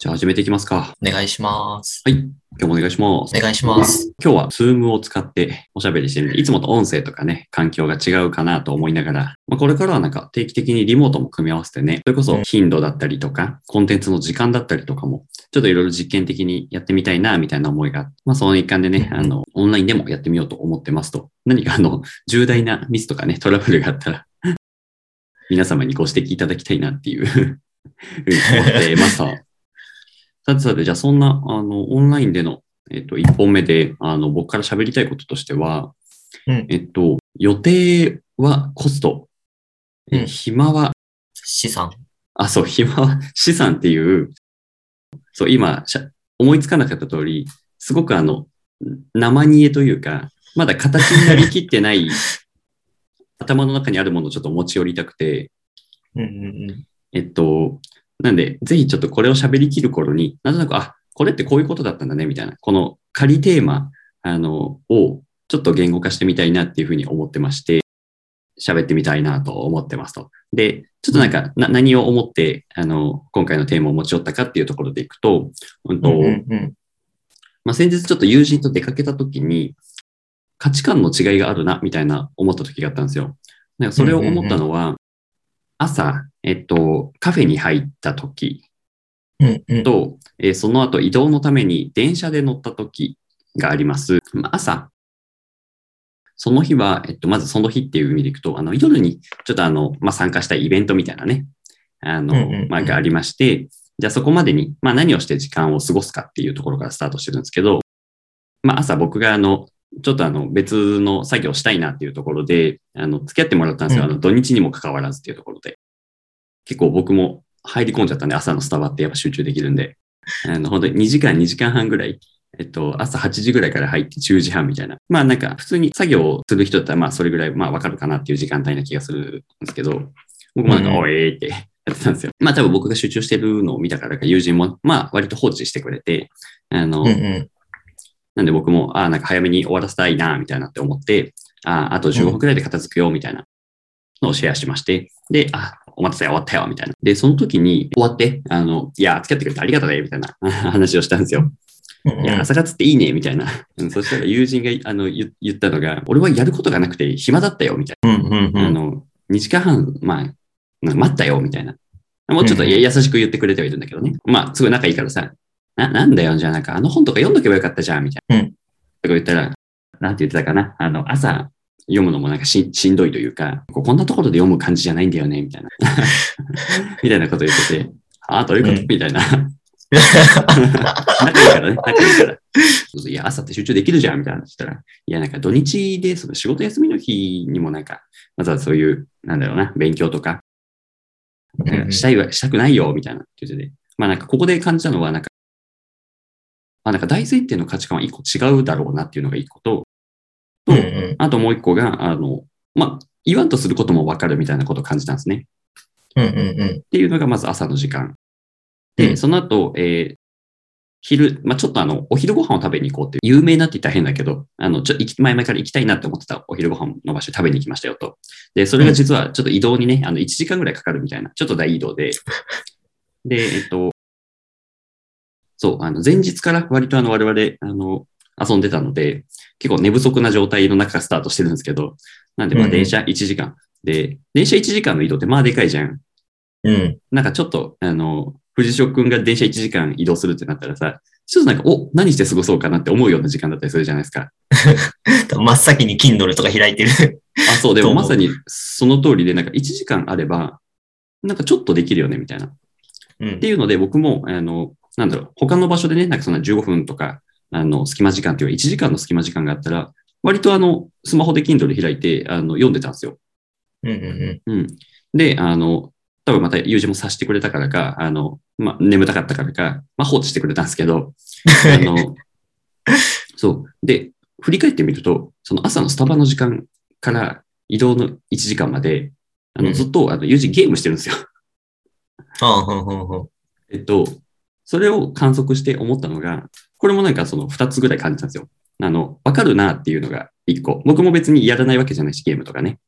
じゃあ始めていきますか。お願いします。はい。今日もお願いします。お願いします。今日は Zoom を使っておしゃべりしてみる。いつもと音声とかね、環境が違うかなと思いながら、まあ、これからはなんか定期的にリモートも組み合わせてね、それこそ頻度だったりとか、コンテンツの時間だったりとかも、ちょっといろいろ実験的にやってみたいな、みたいな思いがあって、まあその一環でね、あの、オンラインでもやってみようと思ってますと。何かあの、重大なミスとかね、トラブルがあったら、皆様にご指摘いただきたいなっていうふうに思ってました。さてさて、じゃあそんな、あの、オンラインでの、えっと、一本目で、あの、僕から喋りたいこととしては、うん。えっと、予定はコスト、えうん。暇は、資産。あ、そう、暇は？資産っていう、そう、今、しゃ思いつかなかった通り、すごくあの、生煮えというか、まだ形になりきってない、頭の中にあるものをちょっと持ち寄りたくて、うんうんえっと、なんで、ぜひちょっとこれを喋りきる頃に、なんとなく、あ、これってこういうことだったんだね、みたいな、この仮テーマ、あの、をちょっと言語化してみたいなっていうふうに思ってまして、喋ってみたいなと思ってますと。で、ちょっとなんか、な何を思って、あの、今回のテーマを持ち寄ったかっていうところでいくと、うんとうん。うんうんまあ、先日ちょっと友人と出かけた時に、価値観の違いがあるな、みたいな思った時があったんですよ。なんかそれを思ったのは、朝、えっと、カフェに入った時うんうん。と、えーその後移動のために電車で乗った時があります。まあ朝、その日は、えっと、まずその日っていう意味でいくと、あの、夜にちょっとあの、まあ、参加したイベントみたいなね、あの、うんうんうんまあ、がありまして、じゃあそこまでに、まあ、何をして時間を過ごすかっていうところからスタートしてるんですけど、まあ、朝僕があの、ちょっとあの、別の作業したいなっていうところで、あの、付き合ってもらったんですよ。うんあの、土日にも関わらずっていうところで。結構僕も入り込んじゃったんで、朝のスタバってやっぱ集中できるんで、あの、本当に2時間、2時間半ぐらい、えっと、朝8時ぐらいから入って10時半みたいな。まあなんか、普通に作業をする人だったら、まあそれぐらい、まあわかるかなっていう時間帯な気がするんですけど、僕もなんか、うんおえーって やってたんですよ。まあ多分僕が集中してるのを見たからか、友人も、まあ割と放置してくれて、あの、うんうん。なんで僕も、ああ、なんか早めに終わらせたいな、みたいなって思って、ああ、あと15分くらいで片付くよ、みたいなのをシェアしまして、で、あ、お待たせ、終わったよ、みたいな。で、その時に終わって、あの、いや、付き合ってくれてありがとうね、みたいな 話をしたんですよ。うんいや、朝活っていいね、みたいな。うんそしたら友人があの言言ったのが、俺はやることがなくて暇だったよ、みたいな。あうん。の、2時間半、まあ、待ったよ、みたいな。もうちょっと優しく言ってくれてはいるんだけどね。まあ、すごい仲いいからさ、な、なんだよ、じゃあなんかあの本とか読んどけばよかったじゃん、みたいな。うんとか言ったら、なんて言ってたかな。あの、朝読むのもなんかししんどいというか、ここんなところで読む感じじゃないんだよね、みたいな。みたいなこと言ってて、ああ、どういうこと、うんみたいな。仲いいからね、仲いいから。そうそういや、朝って集中できるじゃん、みたいな話したら、いや、なんか土日で、その仕事休みの日にもなんか、まずはそういう、なんだろうな、勉強とか、なんかしたいわ、したくないよ、みたいなって言ってて。まあなんかここで感じたのは、なんか、まあなんか大前提の価値観は一個違うだろうなっていうのが一個と、とあともう一個が、あの、まあ、言わんとすることもわかるみたいなことを感じたんですね。うんうんうん。っていうのがまず朝の時間。うで、んその後、えー昼、まあ、ちょっとあの、お昼ご飯を食べに行こうって有名なって言ったら変だけど、あの、ちょ、前々から行きたいなって思ってたお昼ご飯の場所に食べに行きましたよと。で、それが実はちょっと移動にね、あの、1時間ぐらいかかるみたいな、ちょっと大移動で。で、えっと、そう、あの、前日から割とあの、我々、あの、遊んでたので、結構寝不足な状態の中からスタートしてるんですけど、なんで、まあ、うん電車1時間。で、電車1時間の移動ってまあでかいじゃん。うん。なんかちょっと、あの、藤代くんが電車1時間移動するってなったらさ、ちょっとなんか、お、何して過ごそうかなって思うような時間だったりするじゃないですか。真っ先に Kindle とか開いてる。あ、そう、でもまさにその通りで、なんか1時間あれば、なんかちょっとできるよね、みたいな。っうんていうので、僕も、あの、なんだろう、他の場所でね、なんかそんな15分とか、あの、隙間時間っていうか1時間の隙間時間があったら、割とあの、スマホで Kindle 開いて、あの、読んでたんですよ。うんうんうん。で、あの、多分また友人も察してくれたからか、あの、まあ、眠たかったからか、まあ、放置してくれたんですけど、あの、そう。で、振り返ってみると、その朝のスタバの時間から移動の1時間まで、あの、うんずっと、あの、友人ゲームしてるんですよ。ああ、ほんほんほん。えっと、それを観測して思ったのが、これもなんかその2つぐらい感じたんですよ。あの、わかるなっていうのが1個。僕も別にやらないわけじゃないし、ゲームとかね。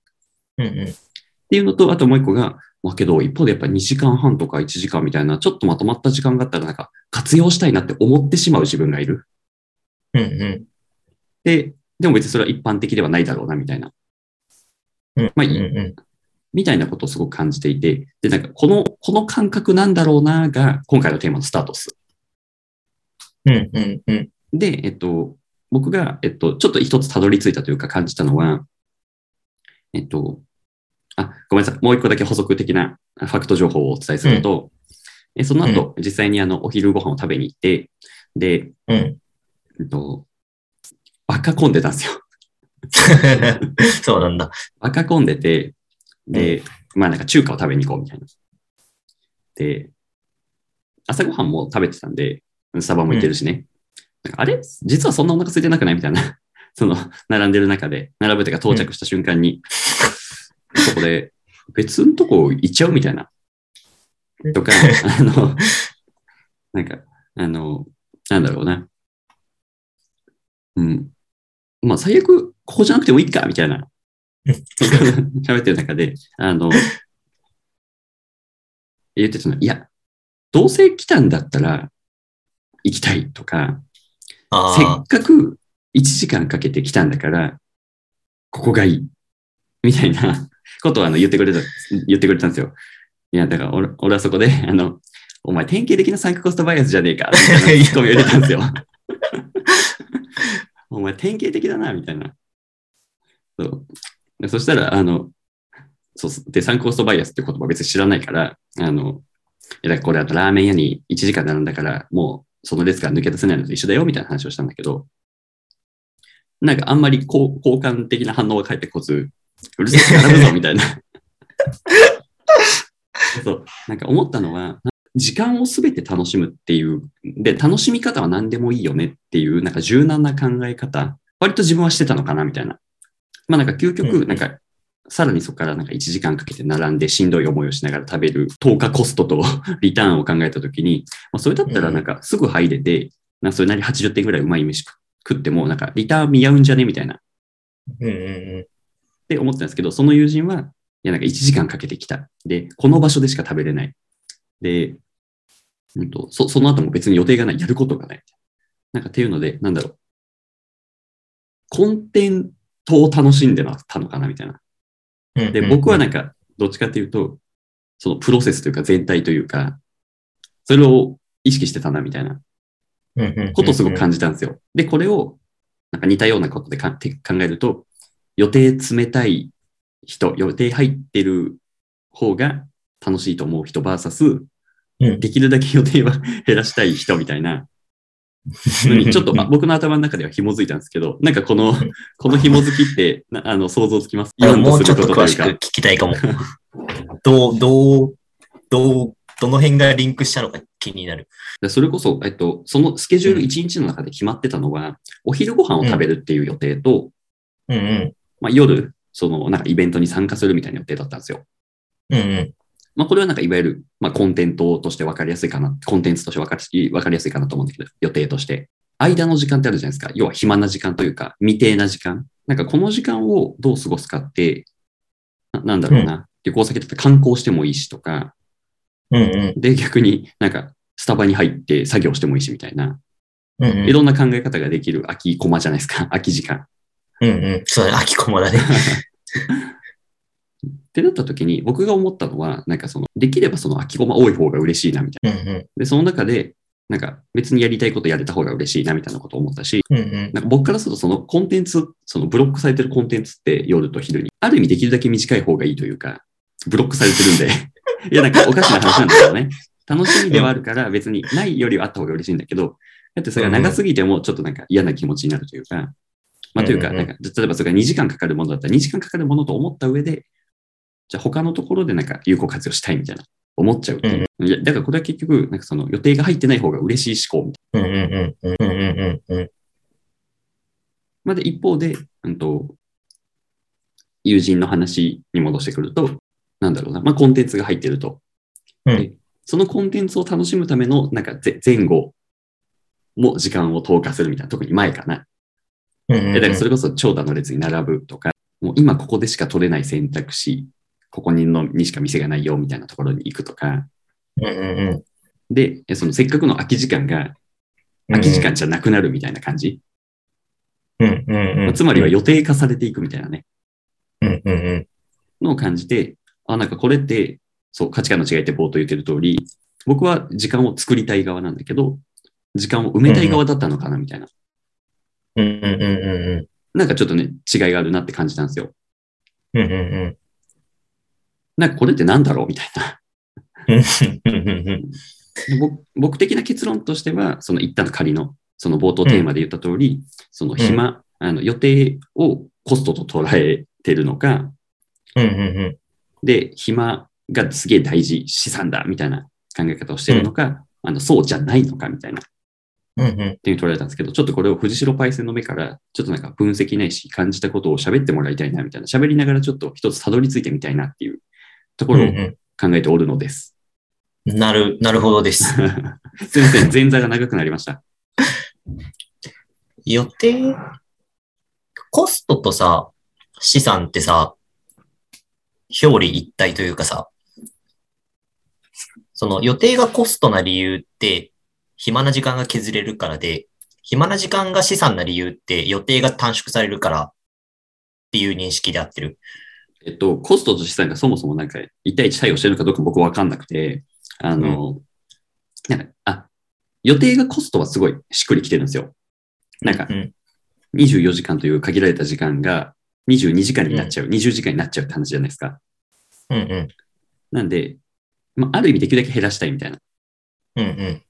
うんうん。っていうのと、あともう一個が、まあけど、一方でやっぱ2時間半とか1時間みたいな、ちょっとまとまった時間があったら、なんか活用したいなって思ってしまう自分がいる。うんうん。で、でも別にそれは一般的ではないだろうな、みたいな。うん。まあうんうん。みたいなことをすごく感じていて、で、なんかこの、この感覚なんだろうな、が今回のテーマのスタートです。うんうんうん。で、えっと、僕が、えっと、ちょっと一つたどり着いたというか感じたのは、えっと、あ、ごめんなさい。もう一個だけ補足的なファクト情報をお伝えすると、えその後、実際にあの、お昼ご飯を食べに行って、で、うん。えっと、バカ混んでたんですよ。そうなんだ。バカ混んでて、で、まあなんか中華を食べに行こうみたいな。で、朝ごはんも食べてたんで、スタバも行ってるしね。なんかあれ？実はそんなお腹空いてなくない？みたいな。その、並んでる中で、並ぶというか到着した瞬間に、そこで、別のとこ行っちゃう？みたいな。とか、あの、なんか、あの、なんだろうな。うん。まあ、最悪、ここじゃなくてもいいか、みたいな。喋ってる中で、あの、言ってたの、いや、どうせ来たんだったら行きたいとか、せあっかく1時間かけて来たんだから、ここがいい。みたいな ことをあの言ってくれた、言ってくれたんですよ。いや、だから俺俺はそこで、あの、お前典型的なサンクコストバイアスじゃねえか、みたいなツッコミを入れたんですよ。お前典型的だな、みたいな。そうでそしたら、あの、そうで、サンクコストバイアスって言葉別に知らないから、あの、いやこれあとラーメン屋に1時間並んだから、もうその列から抜け出せないのと一緒だよ、みたいな話をしたんだけど、なんかあんまりこう好感的な反応が返ってこず、うるせえ、並ぶぞ、みたいな。そう、なんか思ったのは、時間をすべて楽しむっていう、で、楽しみ方は何でもいいよねっていう、なんか柔軟な考え方、割と自分はしてたのかな、みたいな。まあなんか究極、なんか、さらにそこからなんか1時間かけて並んでしんどい思いをしながら食べる10日コストと リターンを考えたときに、まあ、それだったらなんかすぐ入れて、なんかそれなり80点ぐらいうまい飯食っても、なんかリターン見合うんじゃね？みたいな。うんうんって思ってたんですけど、その友人は、いや、なんか1時間かけてきた。で、この場所でしか食べれない。で、うんと、そその後も別に予定がない。やることがない。なんかっていうので、なんだろう。コンテントを楽しんでたのかな？みたいな。で、僕はなんか、どっちかっていうと、そのプロセスというか全体というか、それを意識してたなみたいなことをすごく感じたんですよ。で、これを、なんか似たようなことでかて考えると、予定冷たい人、予定入ってる方が楽しいと思う人 VS、うん。できるだけ予定は 減らしたい人みたいな、ちょっとあ僕の頭の中では紐づいたんですけど、なんかこの、この紐づきって、なあの、想像つきます？もうちょっすること詳しく聞きたいかも。どう、どう、どう、どの辺がリンクしたのか気になる。でそれこそ、えっと、そのスケジュール1日の中で決まってたのは、お昼ご飯を食べるっていう予定と、うんうん。まあ、夜、その、なんかイベントに参加するみたいな予定だったんですよ。うんうん。まあ、これはなんかいわゆる、まあ、コンテントとして分かりやすいかな、コンテンツとして分かり分かりやすいかなと思うんだけど、予定として。間の時間ってあるじゃないですか。要は暇な時間というか、未定な時間。なんかこの時間をどう過ごすかって、ななんだろうな。旅行先だったら観光してもいいしとか、うんうん。で、逆になんかスタバに入って作業してもいいしみたいな、うんうん。いろんな考え方ができる空きコマじゃないですか。空き時間。うんうん。そうだね、秋駒だね。ってなった時に、僕が思ったのは、なんかその、できればその空きコマ多い方が嬉しいなみたいな。うんうん。で、その中で、なんか別にやりたいことやれた方が嬉しいなみたいなことを思ったし、うんうん。なんか僕からするとそのコンテンツ、そのブロックされてるコンテンツって夜と昼に、ある意味できるだけ短い方がいいというか、ブロックされてるんで、いやなんかおかしな話なんだけどね。楽しみではあるから別にないよりはあった方が嬉しいんだけど、だってそれが長すぎてもちょっとなんか嫌な気持ちになるというか、まあというか、なんか例えばそれが2時間かかるものだったら2時間かかるものと思った上で、じゃあ他のところでなんか有効活用したいみたいな思っちゃうっていやだからこれは結局、なんかその予定が入ってない方が嬉しい思考みたいなうんうんうん。うんうんうんうん。まあ、で、一方で、うんと、友人の話に戻してくると、なんだろうな、まあ、コンテンツが入ってると。うんでそのコンテンツを楽しむための、なんかぜ前後も時間を投下するみたいな、特に前かな。うんうんうん。えだからそれこそ長蛇の列に並ぶとか、もう今ここでしか取れない選択肢ここにのにしか店がないよみたいなところに行くとか、うんうんで、そのせっかくの空き時間がうん。空き時間じゃなくなるみたいな感じ。うんうんうん。つまりは予定化されていくみたいなね、うんうんうん。のを感じて、あ、なんかこれって、そう、価値観の違いって冒頭言ってる通り、僕は時間を作りたい側なんだけど、時間を埋めたい側だったのかなみたいな。うんうんうんうんなんかちょっとね、違いがあるなって感じたんですよ。うん。うんうんなんかこれってなんだろうみたいな。僕僕的な結論としては、その一旦の仮の、その冒頭テーマで言った通り、その暇、あの予定をコストと捉えてるのか、うんうんうん。で、暇がすげえ大事、資産だ、みたいな考え方をしてるのか、あのそうじゃないのか、みたいな、っうんうん。ていう捉えたんですけど、ちょっとこれを藤代パイセンの目から、ちょっとなんか分析ないし、感じたことを喋ってもらいたいな、みたいな、喋りながらちょっと一つたどり着いてみたいなっていうところをうん考えておるのです。うんなる、なるほどです。すいません、前座が長くなりました。予定、コストとさ、資産ってさ、表裏一体というかさ、その予定がコストな理由って、暇な時間が削れるからで、暇な時間が資産な理由って予定が短縮されるからっていう認識で合ってる。えっと、コストと資産がそもそもなんか1対1対応してるのかどうか僕わかんなくて、あの、なんか、あ、予定がコストはすごいしっくりきてるんですよ。なんかう、ん。24時間という限られた時間が22時間になっちゃう、20時間になっちゃうって話じゃないですか。うんうん。なんで、まあ、ある意味できるだけ減らしたいみたいな。うんうん。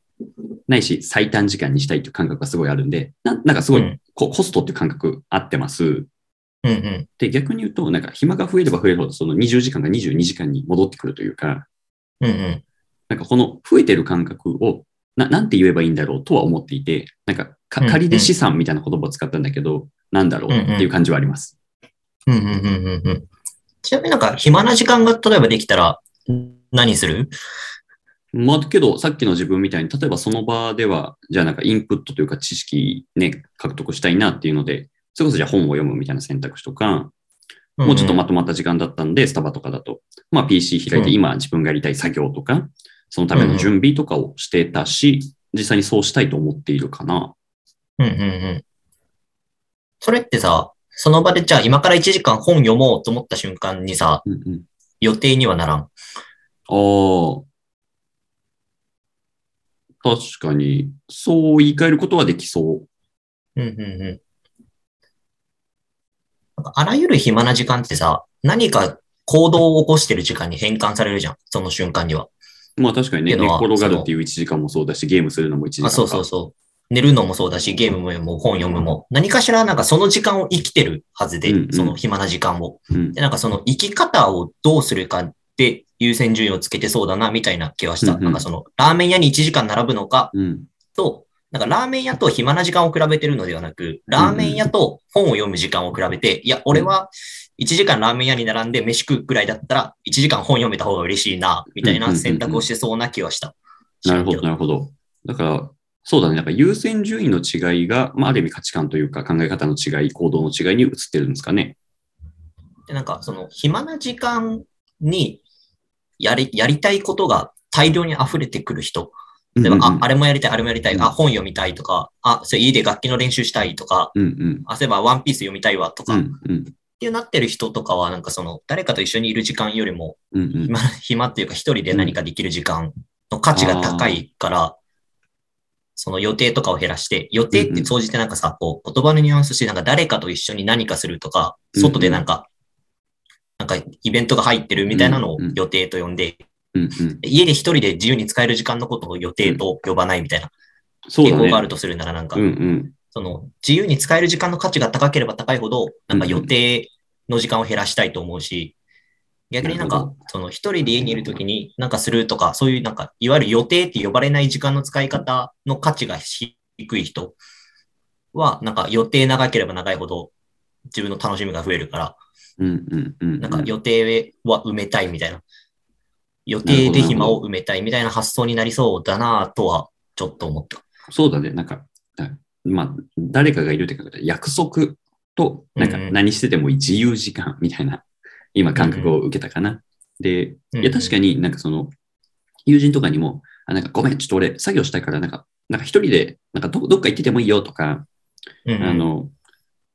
ないし、最短時間にしたいという感覚がすごいあるんで、ななんかすごいうんココストっていう感覚合ってます。うんうん。で、逆に言うと、なんか暇が増えれば増えるほど、その20時間が22時間に戻ってくるというか、うんうん。なんかこの増えてる感覚をな、なんて言えばいいんだろうとは思っていて、なんか仮で資産みたいな言葉を使ったんだけど、なんだろうっていう感じはあります。うんうんうんうんうん。ちなみになんか暇な時間が例えばできたら何する？まあ、けど、さっきの自分みたいに、例えばその場では、じゃあなんかインプットというか知識ね、獲得したいなっていうので、それこそじゃあ本を読むみたいな選択肢とか、もうちょっとまとまった時間だったんで、スタバとかだと、まあ PC 開いてうん今自分がやりたい作業とか、そのための準備とかをしてたし、実際にそうしたいと思っているかな。うんうんうん。それってさ、その場でじゃあ今から1時間本読もうと思った瞬間にさ、うんうん。予定にはならん？ああ。確かに、そう言い換えることはできそうんうんうん。なんかあらゆる暇な時間ってさ、何か行動を起こしてる時間に変換されるじゃん。その瞬間には。う。まあ確かにね、寝転がるっていう1時間もそうだし、ゲームするのも1時間あ、そうそうそう。寝るのもそうだし、ゲームも本読むも、何かしらなんかその時間を生きてるはずで、うんうんその暇な時間を。う。うんで、なんかその生き方をどうするかって優先順位をつけてそうだな、みたいな気はした。うんうんなんかその、ラーメン屋に1時間並ぶのかうん。と、なんかラーメン屋と暇な時間を比べてるのではなく、ラーメン屋と本を読む時間を比べて、いや、俺は1時間ラーメン屋に並んで飯食うくらいだったら、1時間本読めた方が嬉しいな、みたいな選択をしてそうな気はした。なるほど、なるほど。だから、そうだね。なんか優先順位の違いが、まあある意味価値観というか考え方の違い、行動の違いに移ってるんですかね。で、なんかその暇な時間にやり、やりたいことが大量に溢れてくる人。例えば、うんうんあ、あれもやりたい、あれもやりたい、うんあ、本読みたいとか、あ、それ家で楽器の練習したいとか、うんうん。あ、そういえばワンピース読みたいわとか、っうんうん。ていうなってる人とかは、なんかその、誰かと一緒にいる時間よりも、うんうん。暇、暇っていうか一人で何かできる時間の価値が高いから、その予定とかを減らして、予定って総じてなんかさ、こう、言葉のニュアンスして、なんか誰かと一緒に何かするとか、うん外でなんか、なんかイベントが入ってるみたいなのを予定と呼んで、うんうん。家で一人で自由に使える時間のことを予定と呼ばないみたいな。傾向があるとするならなんかうん、うん。その自由に使える時間の価値が高ければ高いほど、なんか予定の時間を減らしたいと思うし、逆になんかその一人で家にいるときになんかするとか、そういうなんか、いわゆる予定って呼ばれない時間の使い方の価値が低い人は、なんか予定長ければ長いほど自分の楽しみが増えるから、うんうんうん。なんか予定は埋めたいみたいな。予定で暇を埋めたいみたいな発想になりそうだなとは、ちょっと思った。そうだね。なんか、だまあ、誰かがいるっていうか、約束と、なんか何してても自由時間みたいな、今感覚を受けたかな。で、うんいや、確かになんかその、友人とかにも、あなんかごめん、ちょっと俺作業したいから、なんか、なんか一人で、なんかどどっか行っててもいいよとか、うんうんあの、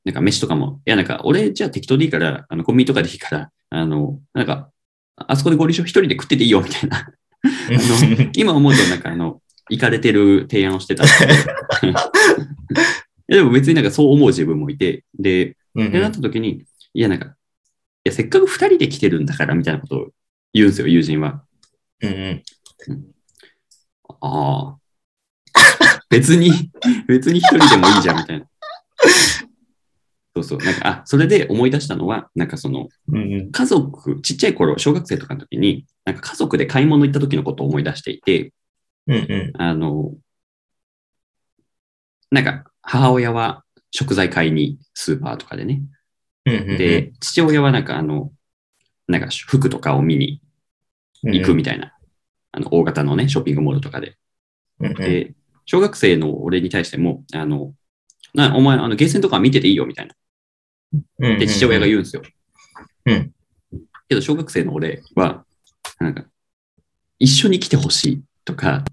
なんか飯とかも、いや、なんか俺じゃあ適当でいいから、あの、コンビニとかでいいから、あの、なんか、あそこでご利用一人で食ってていいよみたいな。あの今思うとなんかあの、行かれてる提案をしてたんですけど。いやでも別になんかそう思う自分もいて、で、うんってなった時に、いやなんか、いやせっかく二人で来てるんだからみたいなことを言うんですよ、友人は。うんうんああ。別に、別に一人でもいいじゃんみたいな。そうそう。なんか、あ、それで思い出したのは、なんかその、家族、ちっちゃい頃、小学生とかの時に、なんか家族で買い物行った時のことを思い出していて、うんうんあの、なんか、母親は食材買いにスーパーとかでね。うんうんで、父親はなんかあの、なんか服とかを見に行くみたいな、あの、大型のね、ショッピングモールとかで。うんうんで、小学生の俺に対しても、あの、なお前、あの、ゲーセンとか見てていいよみたいな。で、父親が言うんですよ。うんけど、小学生の俺は、なんか、一緒に来てほしいとか、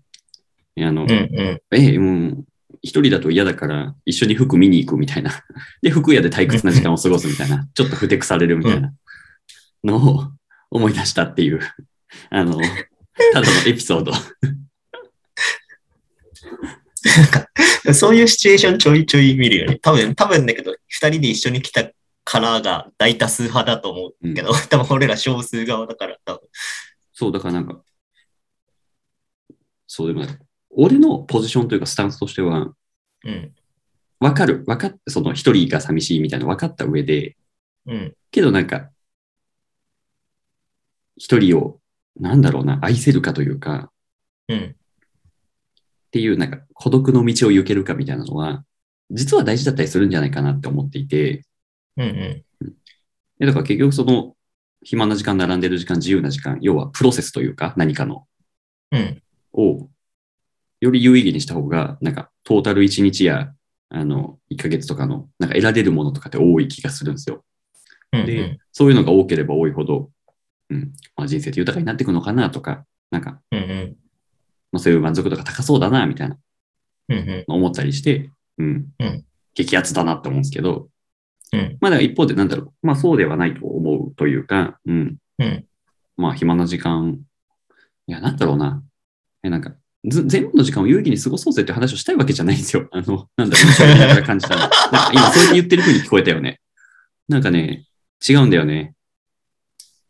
あの、うんうんえ、うん、一人だと嫌だから、一緒に服見に行くみたいな。で、服屋で退屈な時間を過ごすみたいな。ちょっとふてくされるみたいなのを思い出したっていう、あの、ただのエピソード。そういうシチュエーションちょいちょい見るよね。多分、多分だけど、二人で一緒に来たからが大多数派だと思うけど、多分俺ら少数側だから、多分。そう、だからなんか、そうでもない。俺のポジションというかスタンスとしては、うん。わかる。わかって、その一人が寂しいみたいな分かった上で、うん。けどなんか、一人を、なんだろうな、愛せるかというか、うん。っていう、なんか孤独の道を行けるかみたいなのは、実は大事だったりするんじゃないかなって思っていて、うん。うん。でだから結局その、暇な時間、並んでる時間、自由な時間、要はプロセスというか、何かの、うん。を、より有意義にした方が、なんか、トータル1日や、あの、1ヶ月とかの、なんか得られるものとかって多い気がするんですよ。うん。で、そういうのが多ければ多いほど、うん、まあ、人生って豊かになっていくのかなとか、なんか、うん。うん。まあ、そういう満足度が高そうだな、みたいな思ったりして、うん、うん激アツだなって思うんですけど、うん。まあ、一方でなんだろう、まあそうではないと思うというか、うん、うん。まあ暇な時間、いや、なんだろうな、え、なんか、ず全部の時間を有意義に過ごそうぜって話をしたいわけじゃないんですよ。あの、なんだろう、喋りな感じたの。なんか今そうやって言ってる風に聞こえたよね。なんかね、違うんだよね。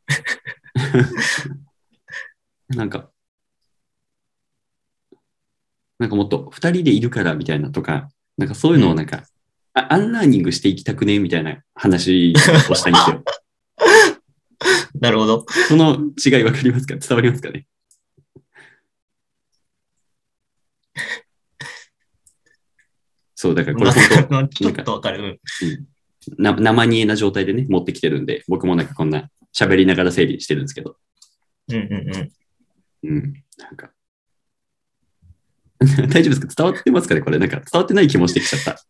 なんか、なんかもっと二人でいるからみたいなとか、なんかそういうのをなんか、あアンラーニングしていきたくねみたいな話をしたいんですよ。なるほど。その違いわかりますか？伝わりますかね？そう、だからこれ本ちょっとわかる。当な生煮えな状態でね、持ってきてるんで、僕もなんかこんな喋りながら整理してるんですけど。うん。うん。うん。うん。なんか。大丈夫ですか？伝わってますかねこれ？なんか伝わってない気もしてきちゃった。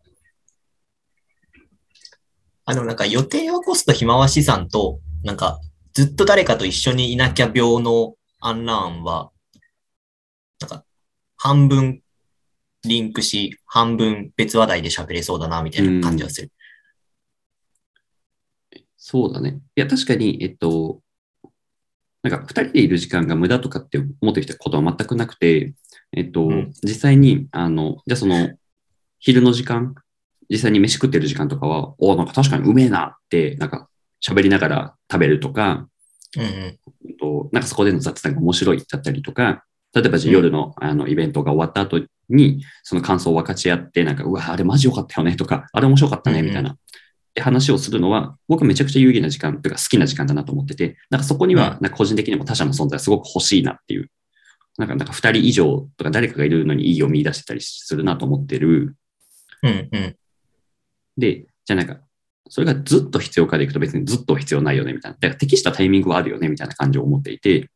あの、なんか予定を起こすと暇は資産と、なんかずっと誰かと一緒にいなきゃ病のアンラーンは、なんか半分リンクし、半分別話題で喋れそうだな、みたいな感じがする。そうだね。いや、確かに、えっと、なんか二人でいる時間が無駄とかって思ってきたことは全くなくて、えっと、うん。実際に、あの、じゃあその、昼の時間、実際に飯食ってる時間とかは、おなんか確かにうめえなって、なんか喋りながら食べるとか、うんうん。えっと、なんかそこでの雑談が面白いだったりとか、例えば夜の,、あのイベントが終わった後に、その感想を分かち合って、なんか、うわ、あれマジ良かったよねとか、あれ面白かったねみたいな、で話をするのは、僕はめちゃくちゃ有意義な時間というか好きな時間だなと思ってて、なんかそこには、なんか個人的にも他者の存在すごく欲しいなっていう、なんか、なんか二人以上とか誰かがいるのに意義を見出してたりするなと思ってる。うんうん。で、じゃあなんか、それがずっと必要かでいくと別にずっと必要ないよねみたいな。だから適したタイミングはあるよねみたいな感じを思っていて、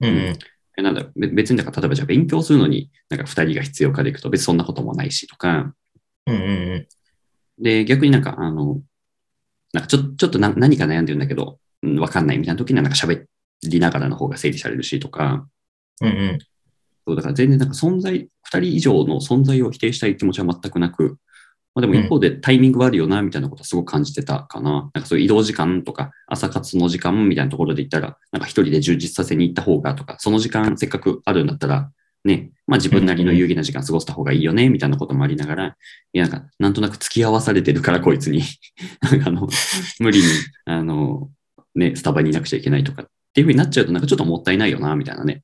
うんうん。えなんだろうべ別にだから例えばじゃあ勉強するのになんか二人が必要かでいくと別にそんなこともないしとか、うんうんで、逆になんかあの、なんかちょちょっとな何か悩んでるんだけど、うんわかんないみたいな時にはなんか喋りながらの方が整理されるしとか、うんうん。そうだから全然なんか存在、二人以上の存在を否定したい気持ちは全くなく、まあでも一方でタイミングはあるよな、みたいなことはすごく感じてたかな。なんかそういう移動時間とか、朝活の時間みたいなところで言ったら、なんか一人で充実させに行った方がとか、その時間せっかくあるんだったら、ね、まあ自分なりの有意義な時間過ごした方がいいよね、みたいなこともありながら、いや、なんか、なんとなく付き合わされてるから、こいつに。なんかあの、無理に、あの、ね、スタバにいなくちゃいけないとかっていう風になっちゃうと、なんかちょっともったいないよな、みたいなね。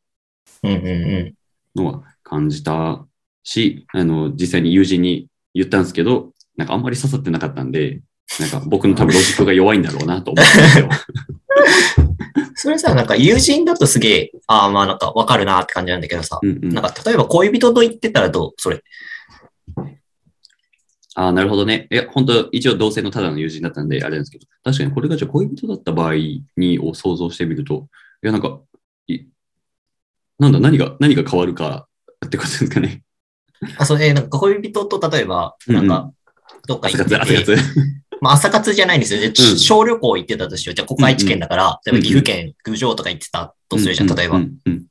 うんうんうん。のは感じたし、あの、実際に友人に言ったんですけど、なんかあんまり刺さってなかったんで、なんか僕の多分ロジックが弱いんだろうなと思ったんですよ。それさ、なんか友人だとすげえ、ああ、まあなんかわかるなって感じなんだけどさ、うんうん、なんか例えば恋人と言ってたらどう？それ。ああ、なるほどね。いや、本当一応同性のただの友人だったんで、あれなんですけど、確かにこれがじゃあ恋人だった場合にを想像してみると、いや、なんか、いなんだ、何が、何が変わるかってことですかね。あ、それ、なんか恋人と例えば、なんか、どっか行ってて、朝活。まあ朝活じゃないんですよ。でうん小旅行行ってたとしよう。じゃあ、ここ愛知県だから、例えば岐阜県、郡上とか行ってたとするじゃん、例えば。うんうん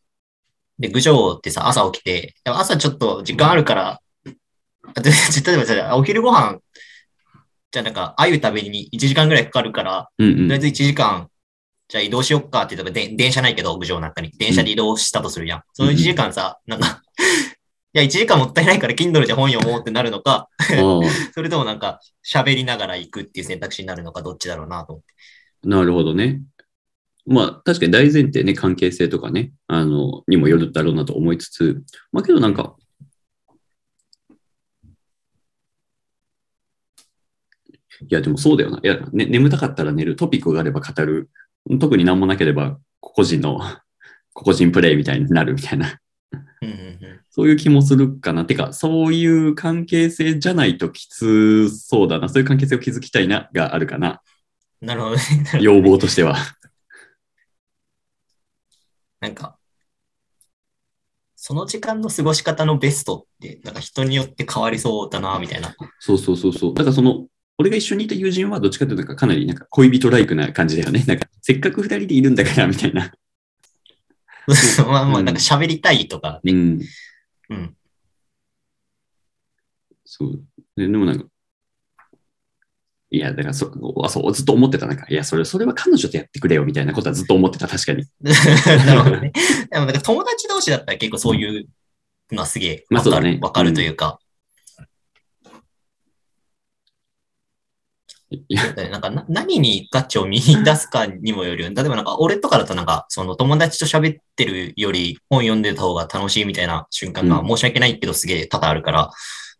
で、郡上ってさ、朝起きて、朝ちょっと時間あるから、例えばさ、お昼ご飯、じゃあなんか、鮎食べに1時間ぐらいかかるから、うんうんとりあえず1時間、じゃあ移動しよっかって言ったら、で電車ないけど、郡上の中に。電車で移動したとするやん。その1時間さ、なんか、いや、1時間もったいないから、Kindle じゃ本読もうってなるのか、それともなんか、喋りながら行くっていう選択肢になるのか、どっちだろうなと思って。なるほどね。まあ、確かに大前提ね、関係性とかね、あの、にもよるだろうなと思いつつ、まあけどなんか、いや、でもそうだよな。いや、ね、眠たかったら寝る。トピックがあれば語る。特に何もなければ、個々人の、個々人プレイみたいになるみたいな。そういう気もするかな。てか、そういう関係性じゃないときつそうだな。そういう関係性を築きたいな、があるかな。なるほどね。要望としては。なんか、その時間の過ごし方のベストって、なんか人によって変わりそうだな、みたいな。そうそうそうそう。だからその、俺が一緒にいた友人はどっちかというとなんかかなりなんか恋人ライクな感じだよね。なんか、せっかく二人でいるんだから、みたいな。まあまあ、うんなんか喋りたいとかね。うん。うん。そう。ででもなんか、いや、だからそあそう、ずっと思ってた。なんか、いや、それ、それは彼女とやってくれよ、みたいなことはずっと思ってた、確かに。なるほどね。でもなんか友達同士だったら結構そういうのはすげえわかるというか、いや、なんかな何に価値を見出すかにもよるよ。例えばなんか俺とかだとなんかその友達と喋ってるより本読んでた方が楽しいみたいな瞬間がうん申し訳ないけどすげえ多々あるから、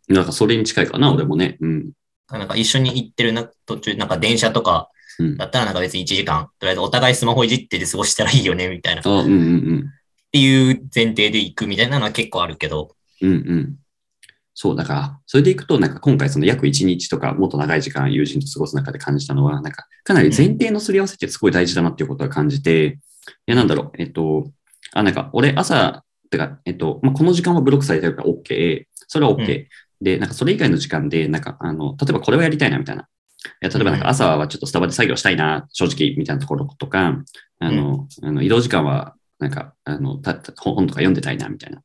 なんかそれに近いかな、俺もね。うん。なんか一緒に行ってるな途中、なんか電車とかうん。だったらなんか別に1時間、とりあえずお互いスマホいじってで過ごしたらいいよね、みたいな。うんうんうん。ていう前提で行くみたいなのは結構あるけど、うんうん。そう、だから、それでいくと、なんか今回その約1日とか、もっと長い時間友人と過ごす中で感じたのは、なんか、かなり前提のすり合わせってすごい大事だなっていうことは感じて、いや、なんだろう、えっと、あ、なんか、俺朝、てか、えっと、まあ、この時間はブロックされてるから OK、それは OK、で、なんかそれ以外の時間で、なんか、あの、例えばこれをやりたいな、みたいな。いや例えばなんか朝はちょっとスタバで作業したいな、正直、みたいなところとか、あの、あの移動時間は、なんか、あの、本とか読んでたいな、みたいな。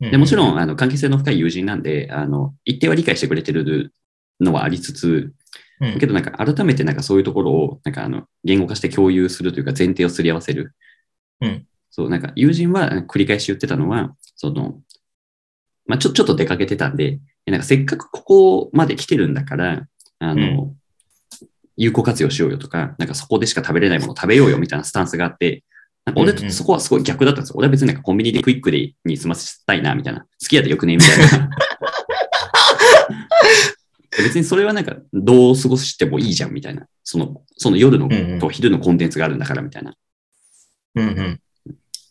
でもちろん、ん、あの、関係性の深い友人なんで、あの、一定は理解してくれてるのはありつつ、うん。けどなんか改めてなんかそういうところを、なんかあの、言語化して共有するというか前提をすり合わせる。うん。そう、なんか友人は繰り返し言ってたのは、その、まあ、ちょ、ちょっと出かけてたんで、えなんかせっかくここまで来てるんだから、あの、有効活用しようよとか、なんかそこでしか食べれないものを食べようよみたいなスタンスがあって、俺とそこはすごい逆だったんですよ。俺は別になんかコンビニでクイックでに済ませたいな、みたいな。すき家でよくね、みたいな。別にそれはなんかどう過ごしてもいいじゃん、みたいな。その、その夜のと昼のコンテンツがあるんだから、みたいな。うんうん。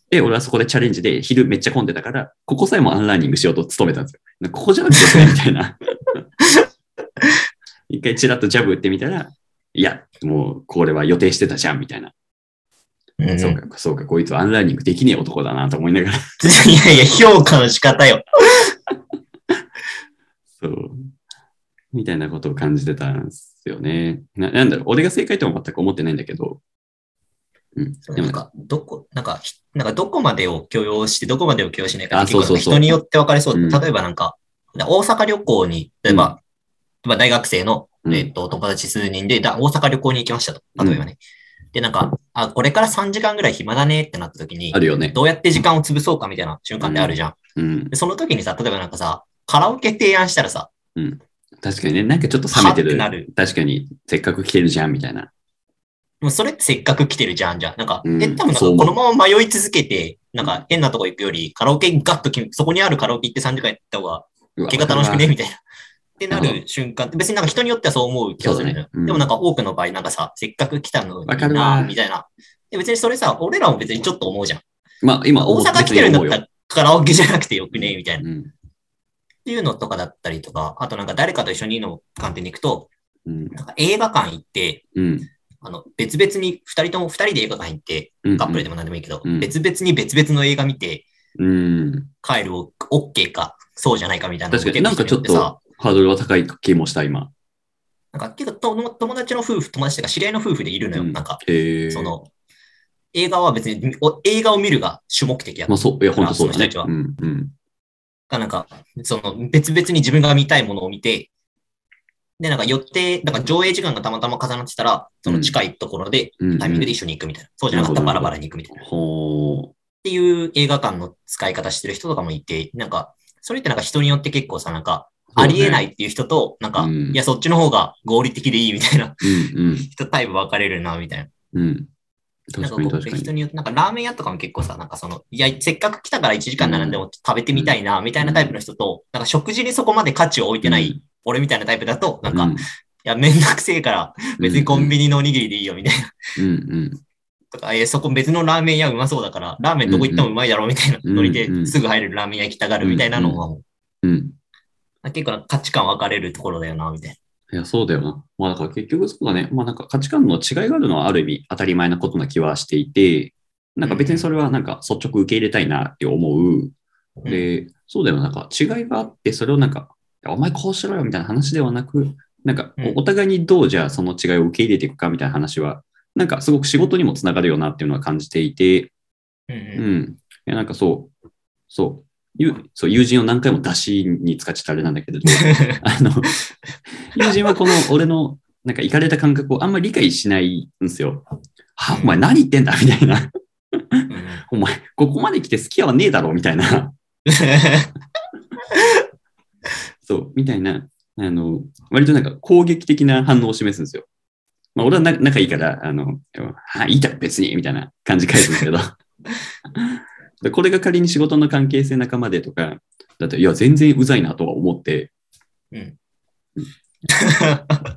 で、俺はそこでチャレンジで昼めっちゃ混んでたから、ここさえもアンラーニングしようと努めたんですよ。ここじゃなくてみたいな。一回チラッとジャブ打ってみたら、いや、もうこれは予定してたじゃん、みたいな。うんうんそうか、そうか、こいつはアンラーニングできねえ男だなと思いながら。いやいや、評価の仕方よ。そう。みたいなことを感じてたんですよね。ななんだろう、俺が正解とも全く思ってないんだけど、うん。でもなんか、どこ、なんか、ひなんかどこまでを許容して、どこまでを許容しないかあって結構人によって分かれそうで、うん例えばなんか、大阪旅行に、例えば、例えば大学生の、うんえっと、友達数人でだ大阪旅行に行きましたと。例えばね。で、なんか、あ、これから3時間ぐらい暇だねってなった時にあ、るよね。どうやって時間を潰そうかみたいな瞬間ってあるじゃん。うん。でその時にさ、例えばなんかさ、カラオケ提案したらさ、確かにね、なんかちょっと冷めてる。なる確かに、せっかく来てるじゃん、みたいな。でもそれってせっかく来てるじゃんじゃん。なんか、うんえ、多分なんかこのまま迷い続けて、なんか変なとこ行くより、カラオケガッとそこにあるカラオケ行って3時間やった方が結果楽しくねみたいな。ってななるる瞬間って、別になんか人によってはそう思う気がするのよ。そうだねうんでもなんか多くの場合、なんかさ、せっかく来たのにわかるわな、みたいな。で別にそれさ、俺らも別にちょっと思うじゃん。まあ、今、大阪来てるんだった別にらカラオケじゃなくてよくねみたいな。っ思うよ。ていうのとかだったりとか、あとなんか誰かと一緒にの観点に行くと、うん。なんか映画館行って、うん。あの、別々に、二人とも二人で映画館行って、うん。カップルでも何でもいいけど、うん別々に別々の映画見てうん。帰るを OK か、そうじゃないかみたいなの確かになんかちょっとさハードルは高い気もした、今。なんか結構と友達の夫婦、友達とか知り合いの夫婦でいるのよ。うんなんか。その、映画は別にお映画を見るが主目的やったまあ、そう、いや、本当そうだねその人たち。はうん。うん。がなんか、その別々に自分が見たいものを見て、で、なんか予定、なんか上映時間がたまたま重なってたら、その近いところでうん。タイミングで一緒に行くみたいな。そうじゃなかったらバラバラに行くみたいな。っほていう映画館の使い方してる人とかもいて、なんか、それってなんか人によって結構さ、なんか、う。。ありえないいっていう人と、なんか、うんいや、そっちの方が合理的でいいみたいな。人タイプ分かれるな、みたいな。うん。なんかこう。人によって、なんかラーメン屋とかも結構さ、なんかその、いや、せっかく来たから1時間並んでも食べてみたいな、みたいなタイプの人と、なんか食事にそこまで価値を置いてない、俺みたいなタイプだと、なんか、いうん、や、めんどくせえから、別にコンビニのおにぎりでいいよ、みたいな。うんうん。とか、え、そこ別のラーメン屋うまそうだから、ラーメンどこ行ってもうまいだろ、みたいなノリですぐ入れるラーメン屋行きたがるみたいなのは、うん。結構価値観分かれるところだよな、みたいいや、そうだよな。まあ、だから結局そうだね。まあ、なんか価値観の違いがあるのはある意味当たり前なことな気はしていて、なんか別にそれはなんか率直受け入れたいなって思う。な。で、そうだよ。なんか違いがあって、それをなんか、お前こうしろよみたいな話ではなく、なんかうんおお互いにどうじゃあその違いを受け入れていくかみたいな話は、なんかすごく仕事にもつながるよなっていうのは感じていて、うん。いや、なんかそう、そう、ゆそう友人を何回も出しに使っちゃったあれなんだけれど、あの、友人はこの俺のなんか行かれた感覚をあんまり理解しないんですよ。は、お前何言ってんだみたいな。うんお前、ここまで来て好きはねえだろみたいな。そう、みたいな、あの、割となんか攻撃的な反応を示すんですよ。まあ、俺はな仲いいから、あの、はい、いいだろ、別に、みたいな感じ返すんですけど。でこれが仮に仕事の関係性仲間でとか、だって、いや、全然うざいなとは思って、うん。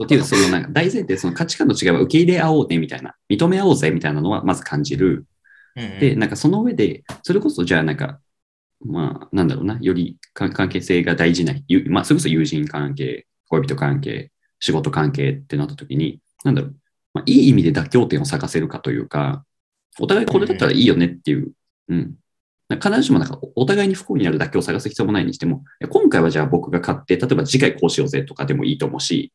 っていう、そのなんか大前提、その価値観の違いは受け入れ合おうね、みたいな、認め合おうぜ、みたいなのはまず感じる。うんで、なんかその上で、それこそじゃあなんか、まあ、なんだろうな、より関関係性が大事な、ゆまあ、それこそ友人関係、恋人関係、仕事関係ってなった時に、なんだろう、まあ、いい意味で妥協点を探せるかというか、お互いこれだったらいいよねっていう、うん。なんか必ずしもなんかお互いに不幸になる妥協を探す必要もないにしても、今回はじゃあ僕が買って、例えば次回こうしようぜとかでもいいと思うし、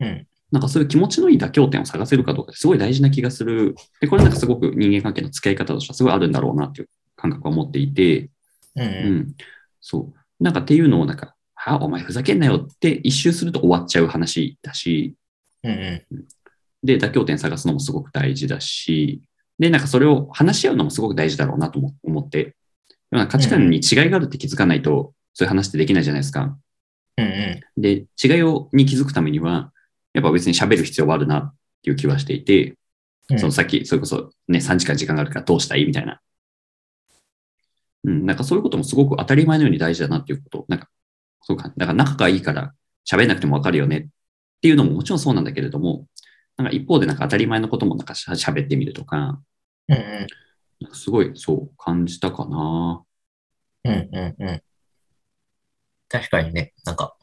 うんなんかそういう気持ちのいい妥協点を探せるかどうかってすごい大事な気がする。で、これなんかすごく人間関係の付き合い方としてはすごいあるんだろうなっていう感覚を持っていて、ううんうんん。そう。なんかっていうのをなんか、はお前ふざけんなよって一周すると終わっちゃう話だし、うんうんで、妥協点探すのもすごく大事だし、で、なんかそれを話し合うのもすごく大事だろうなとも思って、でもなんか価値観に違いがあるって気づかないと、そういう話ってできないじゃないですか。うんうんで、違いをに気づくためには、やっぱ別に喋る必要はあるなっていう気はしていて、うんそのさっき、それこそね、3時間時間があるからどうしたいみたいな。うん、なんかそういうこともすごく当たり前のように大事だなっていうこと。なんか、そうか、だから仲がいいから喋んなくてもわかるよねっていうのももちろんそうなんだけれども、なんか一方でなんか当たり前のこともなんかしゃ喋ってみるとか、うんうんなんかすごいそう感じたかな。うんうんうん。確かにね、なんか、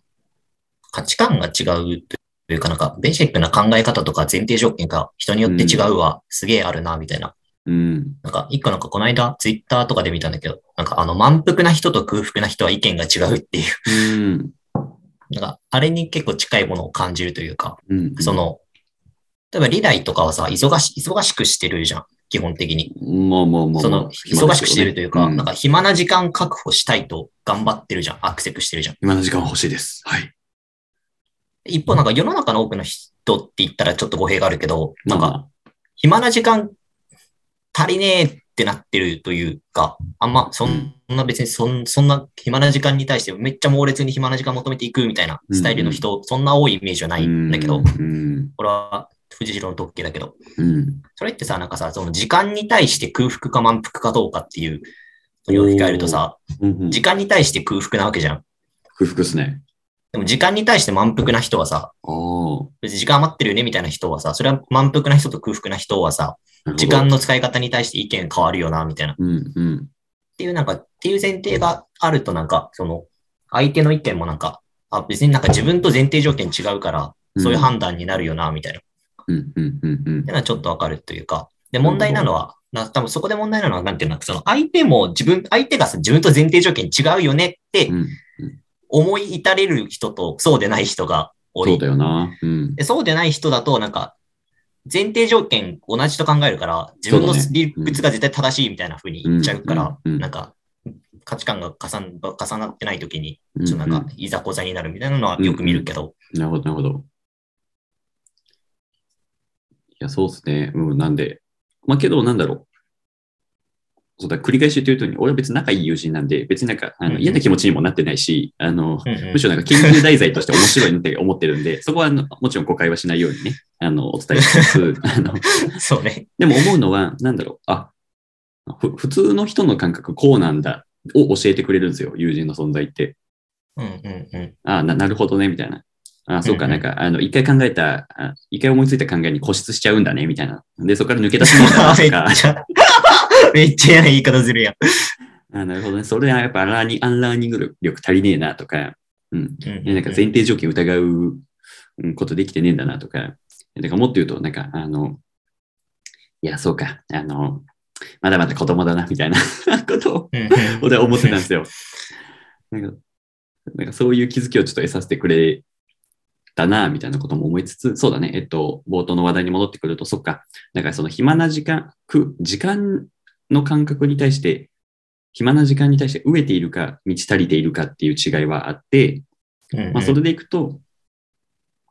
価値観が違うというか、なんか、ベーシックな考え方とか前提条件が人によって違うは、すげえあるな、みたいな。うん。なんか、一個なんかこの間、ツイッターとかで見たんだけど、なんかあの、満腹な人と空腹な人は意見が違うっていう、うん。なんか、あれに結構近いものを感じるというか、うん。その、例えばリライとかはさ、忙し、忙しくしてるじゃん。基本的に。まあまあまあ。その、忙しくしてるというか、んなんか暇な時間確保したいと頑張ってるじゃん。アクセクしてるじゃん。今の時間は欲しいです。はい。一方、なんか世の中の多くの人って言ったらちょっと語弊があるけど、なんか、ま暇な時間足りねえってなってるというか、あんま、そんな別にそんそんな暇な時間に対してめっちゃ猛烈に暇な時間求めていくみたいなスタイルの人、そんな多いイメージはあないんだけど、うん。これは藤代の特権だけど、うん。それってさ、なんかさ、その時間に対して空腹か満腹かどうかっていうのに置き換えるとさ、うんうん。時間に対して空腹なわけじゃん。空腹っすね。でも時間に対して満腹な人はさ。別に時間余ってるよねみたいな人はさ、それは満腹な人と空腹な人はさ、時間の使い方に対して意見変わるよな、みたいな。っうんうん。ていうなんか、っていう前提があるとなんか、その、相手の意見もなんか、あ、別になんか自分と前提条件違うから、そういう判断になるよな、みたいな。っうんうんうんうんていうのはちょっとわかるというか。で、問題なのは、な多分そこで問題なのは、なんていうのその相手も自分、相手がさ自分と前提条件違うよねってうん。思い至れる人とそうでない人が多いそう。だよな。うん。でそうでない人だと、なんか、前提条件同じと考えるから、自分の理屈が絶対正しいみたいな風に言っちゃうから、なんか、価値観が重な重なってない時に、うんちょっとなんか、いざこざになるみたいなのはよく見るけど、なるほど、なるほど。いや、そうですね。うん、なんで。まあ、けど、なんだろう。そうだ、繰り返し言ってるとおり、俺は別に仲いい友人なんで、別になんか、あの嫌な気持ちにもなってないし、あの、うんうんむしろなんか研究題材として面白いなって思ってるんで、そこはあのもちろん誤解はしないようにね、あの、お伝えしつつ、あの、そうね。でも思うのは、なんだろう、あ、ふ普通の人の感覚こうなんだを教えてくれるんですよ、友人の存在って。うんうんうん。あななるほどね、みたいな。あそうか、なんんか、あの、一回考えた、あ一回思いついた考えに固執しちゃうんだね、みたいな。で、そこから抜け出せないんだなめとか めっちゃ言い方するやん。あなるほどね。それはやっぱラーニアンラーニング力足りねえなとか、うん。なんか前提条件疑ううんことできてねえんだなとか、だからもっと言うと、なんか、あの、いや、そうか、あの、まだまだ子供だな、みたいな ことを、俺は思ってたんですよ。なんか、なんかそういう気づきをちょっと得させてくれたな、みたいなことも思いつつ、そうだね、えっと、冒頭の話題に戻ってくると、そっか、だからその暇な時間、く時間の感覚に対して、暇な時間に対して飢えているか、満ち足りているかっていう違いはあって、うんうんまあ、それでいくと、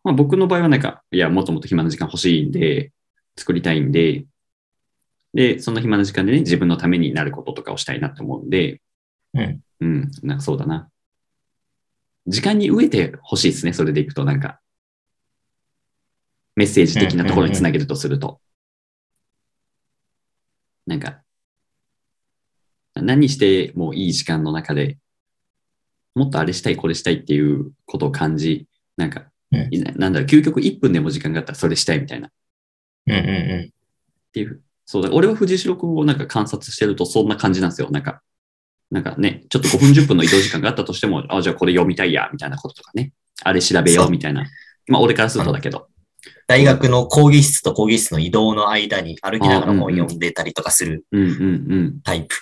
まあ、僕の場合はなんか、いや、もっともっと暇な時間欲しいんで、作りたいんで、で、その暇な時間でね、自分のためになることとかをしたいなと思うんで、うん。うん、なんかそうだな。時間に飢えてほしいですね、それでいくと、なんか。メッセージ的なところにつなげるとすると。なんか、何してもいい時間の中で、もっとあれしたい、これしたいっていうことを感じ、なんか、なんだろう、究極1分でも時間があったらそれしたいみたいな。っうんうんうん。ていう。そうだ、俺は藤代君をなんか観察してるとそんな感じなんですよ。なんか、なんかね、ちょっと5分10分の移動時間があったとしても、あ、じゃあこれ読みたいや、みたいなこととかね。あれ調べよそうう、みたいな。まあ俺からするとだけど。大学の講義室と講義室の移動の間に歩きながら本読んでたりとかするうんうんうん。タイプ。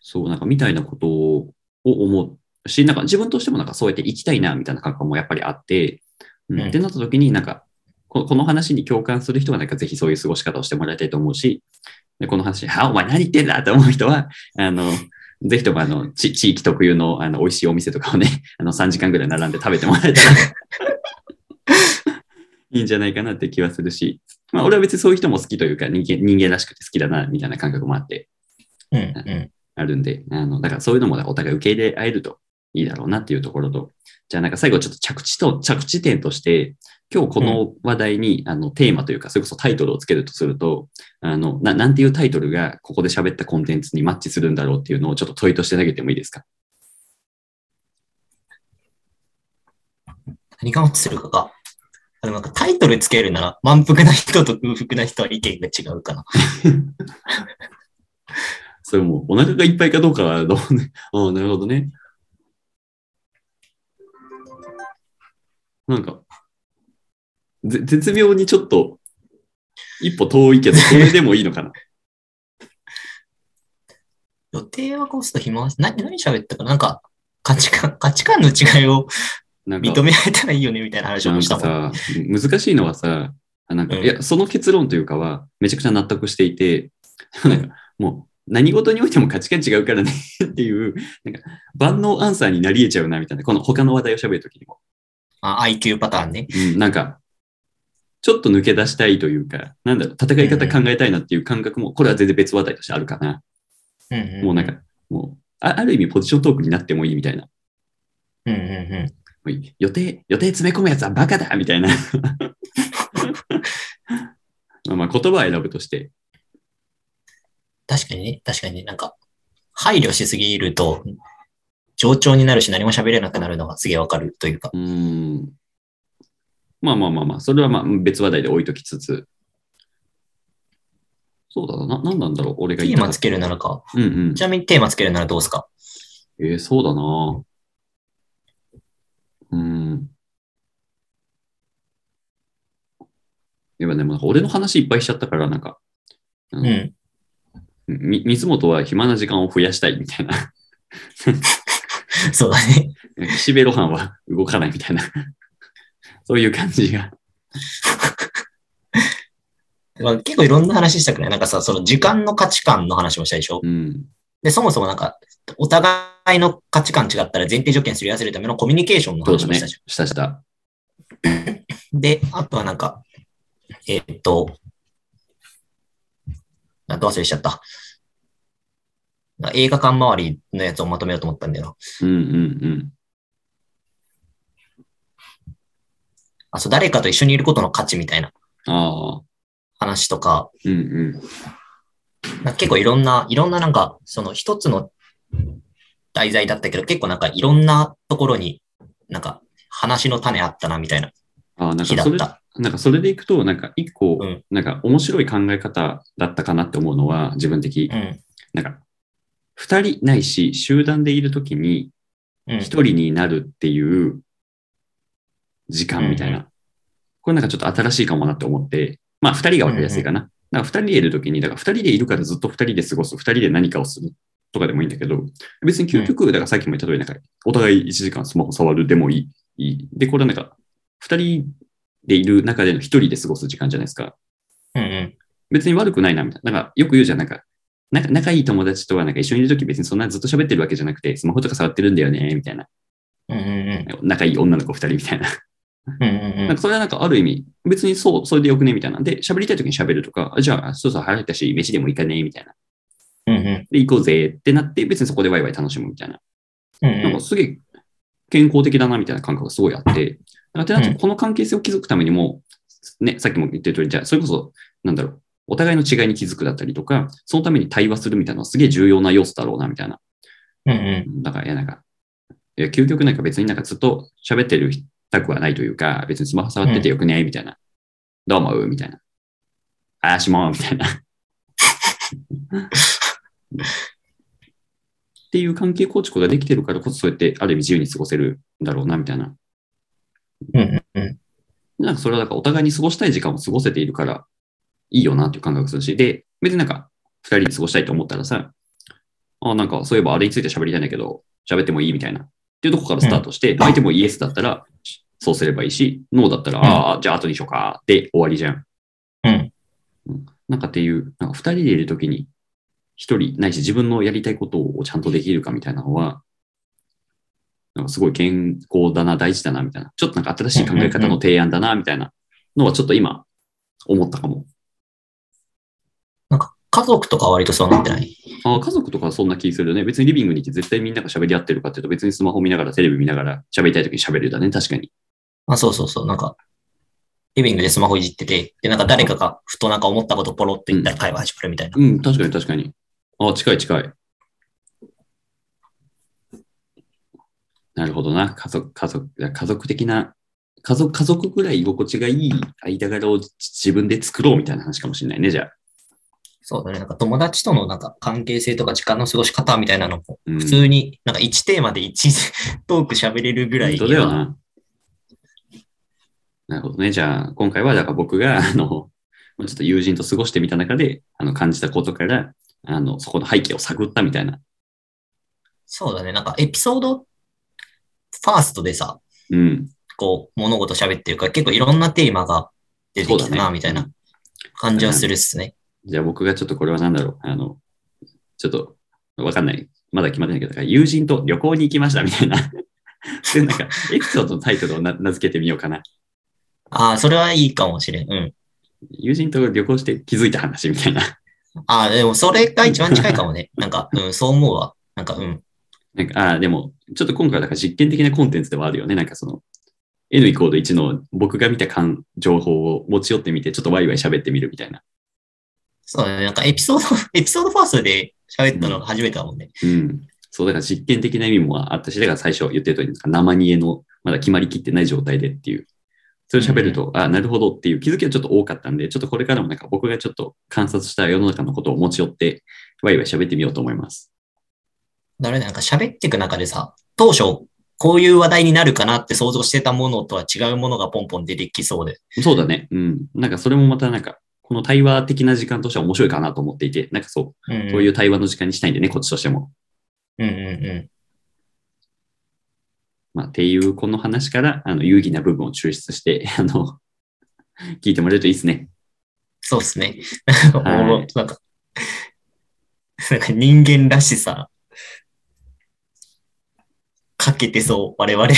そう、なんかみたいなことを思うし、なんか自分としてもなんかそうやって生きたいな、みたいな感覚もやっぱりあって、うんうんってなった時になんかこ、この話に共感する人はなんかぜひそういう過ごし方をしてもらいたいと思うし、でこの話、はあ、お前何言ってんだと思う人は、あの、ぜひともあの、ち地域特有のあの美味しいお店とかをね、あの3時間ぐらい並んで食べてもらえたら いいんじゃないかなって気はするし、まあ俺は別にそういう人も好きというか人間人間らしくて好きだな、みたいな感覚もあって、うんうん。あるんで、あの、だからそういうのもお互い受け入れ合えるといいだろうなっていうところと、じゃあなんか最後ちょっと着地と、着地点として、今日この話題に、あのテーマというか、それこそタイトルをつけるとすると、あの、ななんていうタイトルがここで喋ったコンテンツにマッチするんだろうっていうのをちょっと問いとして投げてもいいですか？何がマッチするかか。あでもなんかタイトルつけるなら、満腹な人と空腹な人は意見が違うかな。それもうお腹がいっぱいかどうかはどうね？ああ、なるほどね。なんか、ぜ絶妙にちょっと一歩遠いけど、それでもいいのかな？予定はコスト暇は、何、何喋ったかな？なんか、価値観、価値観の違いを認められたらいいよねみたいな話をしたもん。かさ、難しいのはさ、あなんか、うんいや、その結論というかは、めちゃくちゃ納得していて、なんかもう何事においても価値観違うからねっていう、なんか万能アンサーになり得ちゃうなみたいな、この他の話題を喋るときにも。あ、IQ パターンね。うん、なんか、ちょっと抜け出したいというか、なんだろう、戦い方考えたいなっていう感覚も、これは全然別話題としてあるかな。うんうん、もうなんか、もう、あある意味ポジショントークになってもいいみたいな。うんうんうん。予定、予定詰め込むやつはバカだみたいな。まあまあ言葉は選ぶとして。確かにね、確かにね、なんか、配慮しすぎると、冗長になるし何も喋れなくなるのがすげえわかるというか。うーん。まあまあまあまあ、それはまあ別話題で置いときつつ。そうだな、な、なんなんだろう、俺が言テーマつけるならか。うんうんち。なみにテーマつけるならどうですか？えー、そうだな。うーん。いや、でもなんか俺の話いっぱいしちゃったから、なんか、あのうん。み水本は暇な時間を増やしたいみたいな。そうだね。岸辺露伴は動かないみたいな。そういう感じが。まあ結構いろんな話したくない？なんかさ、その時間の価値観の話もしたでしょ？うん。で、そもそもなんか、お互いの価値観違ったら前提条件すり合わせるためのコミュニケーションの話もしたじゃん。。したした。で、あとはなんか、えーっと、なんと忘れしちゃった。映画館周りのやつをまとめようと思ったんだよな。うんうんうん。あ、そう、誰かと一緒にいることの価値みたいなああ。話とか、うんうん。なんか結構いろんな、いろんななんか、その一つの題材だったけど、結構なんかいろんなところになんか話の種あったなみたいなああ、なんかそれ、日だった。なんかそれでいくと、なんか一個うん、なんか面白い考え方だったかなって思うのは、自分的う。ん。なんか、二人ないし、集団でいるときに、うん。一人になるっていう時間みたいな。うんこれなんかちょっと新しいかもなって思って、まあ二人が分かりやすいかな。だから二人でいるときに、だから二人でいるからずっと二人で過ごす、二人で何かをするとかでもいいんだけど、別に究極、だからさっきも言った通り、なんかお互い1時間スマホ触るでもいい。で、これはなんか二人でいる中での一人で過ごす時間じゃないですか。うんうん。別に悪くないな、みたいな。なんかよく言うじゃん、なんか、仲仲いい友達とはなんか一緒にいるとき別にそんなずっと喋ってるわけじゃなくて、スマホとか触ってるんだよね、みたいな。うんうん仲いい女の子二人みたいな。うん。うんうんうんなんかそれはなんかある意味、別にそう、それでよくねみたいなんで、喋りたい時に喋るとか、あじゃあ、そうそう腹減ったし、飯でも行かねみたいな。うんうん。で、行こうぜってなって、別にそこでワイワイ楽しむみたいな。うんなんかすげえ健康的だなみたいな感覚がすごいあって、なんかってなるとうんこの関係性を築くためにも、ね、さっきも言ってる通り、じゃあ、それこそ、なんだろう、お互いの違いに気づくだったりとか、そのために対話するみたいなのはすげえ重要な要素だろうなみたいな。うんうん。だから、いや、なんか、いや、究極なんか別になんかずっと喋ってるたくはないというか、別にスマホ触っててよくね、みたいな。どう思う？みたいな。あーしもーみたいな。っていう関係構築ができてるからこそ、そうやってある意味自由に過ごせるんだろうな、みたいな。うんうんうん。なんかそれはなんかお互いに過ごしたい時間を過ごせているから、いいよなっていう感覚するし、で、別になんか二人で過ごしたいと思ったらさ、あなんかそういえばあれについて喋りたいんだけど、喋ってもいい？みたいな。っていうとこからスタートして、相手もイエスだったら、そうすればいいし、ノーだったら、うんああ、じゃあ後にしようか、で終わりじゃん。うん。なんかっていう、なんか二人でいるときに、一人ないし自分のやりたいことをちゃんとできるかみたいなのは、なんかすごい健康だな、大事だな、みたいな。ちょっとなんか新しい考え方の提案だな、みたいなのはちょっと今思ったかも。家族とかは割とそうなってない？あー家族とかはそんな気するよね。別にリビングにいて絶対みんなが喋り合ってるかっていうと、別にスマホ見ながらテレビ見ながら喋りたいときに喋るだね、確かに。あ、そうそうそう。なんか、リビングでスマホいじってて、で、なんか誰かがふとなんか思ったことポロって言ったら会話始まるみたいな。うん、確かに確かに。あ、近い近い。なるほどな。家族、家族、家族的な、家族、家族ぐらい居心地がいい間柄を自分で作ろうみたいな話かもしれないね、じゃあ。そうだね。なんか友達とのなんか関係性とか時間の過ごし方みたいなのも、うん、普通になんか1テーマで1 トーク喋れるぐらい本当だよな。なるほどね。じゃあ、今回は、だから僕が、あの、まあちょっと友人と過ごしてみた中で、あの、感じたことから、あの、そこの背景を探ったみたいな。そうだね。なんかエピソードファーストでさ、うん。こう物事喋ってるから結構いろんなテーマが出てきたな、みたいな感じはするっすね。じゃあ僕がちょっとこれは何だろう。あの、ちょっとわかんない。まだ決まってないけど、友人と旅行に行きましたみたいな。そういうなんか、エピソードのタイトルをな名付けてみようかな。ああ、それはいいかもしれん。うん。友人と旅行して気づいた話みたいな。ああ、でもそれが一番近いかもね。なんか、うん、そう思うわ。なんか、うん。なんか、ああ、でも、ちょっと今回はだから実験的なコンテンツではあるよね。なんかその、N イコール1の僕が見た感情報を持ち寄ってみて、ちょっとワイワイ喋ってみるみたいな。そうだね。なんかエピソード、エピソードファーストで喋ったのが初めてだもんね。うん。そう、だから実験的な意味もあったし、だから最初言ってる通りですか、生煮えの、まだ決まりきってない状態でっていう。それを喋ると、あなるほどっていう気づきはちょっと多かったんで、ちょっとこれからもなんか僕がちょっと観察した世の中のことを持ち寄って、ワイワイ喋ってみようと思います。だからねなんか喋っていく中でさ、当初、こういう話題になるかなって想像してたものとは違うものがポンポン出てきそうで。そうだね。うん。なんかそれもまたなんか、この対話的な時間としては面白いかなと思っていて、なんかそう、うん、そういう対話の時間にしたいんでね、こっちとしても。うんうんうん。まあ、っていうこの話から、あの、有意義な部分を抽出して、あの、聞いてもらえるといいですね。そうっすね。なんか、なんか、なんか人間らしさ、かけてそう、我々。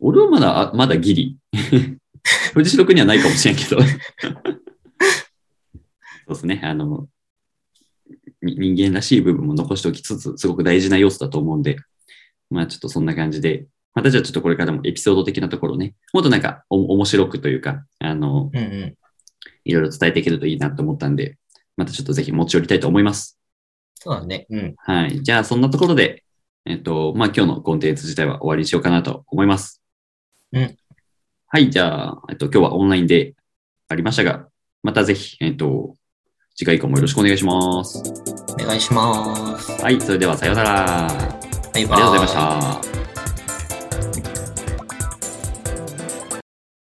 俺はまだ、あまだギリ。藤代君にはないかもしれんけど。そうですね。あの、に人間らしい部分も残しておきつつ、すごく大事な要素だと思うんで、まあちょっとそんな感じで、またじゃあちょっとこれからもエピソード的なところね、もっとなんかお面白くというか、あの、うんうん。いろいろ伝えていけるといいなと思ったんで、またちょっとぜひ持ち寄りたいと思います。そうだね。うん。はい。じゃあそんなところで、えっと、まあ今日のコンテンツ自体は終わりにしようかなと思います。うん。はい。じゃあ、えっと、今日はオンラインでありましたが、またぜひ、えっと、次回以降もよろしくお願いします。お願いします。はい、それではさようなら。バイありがとうございました。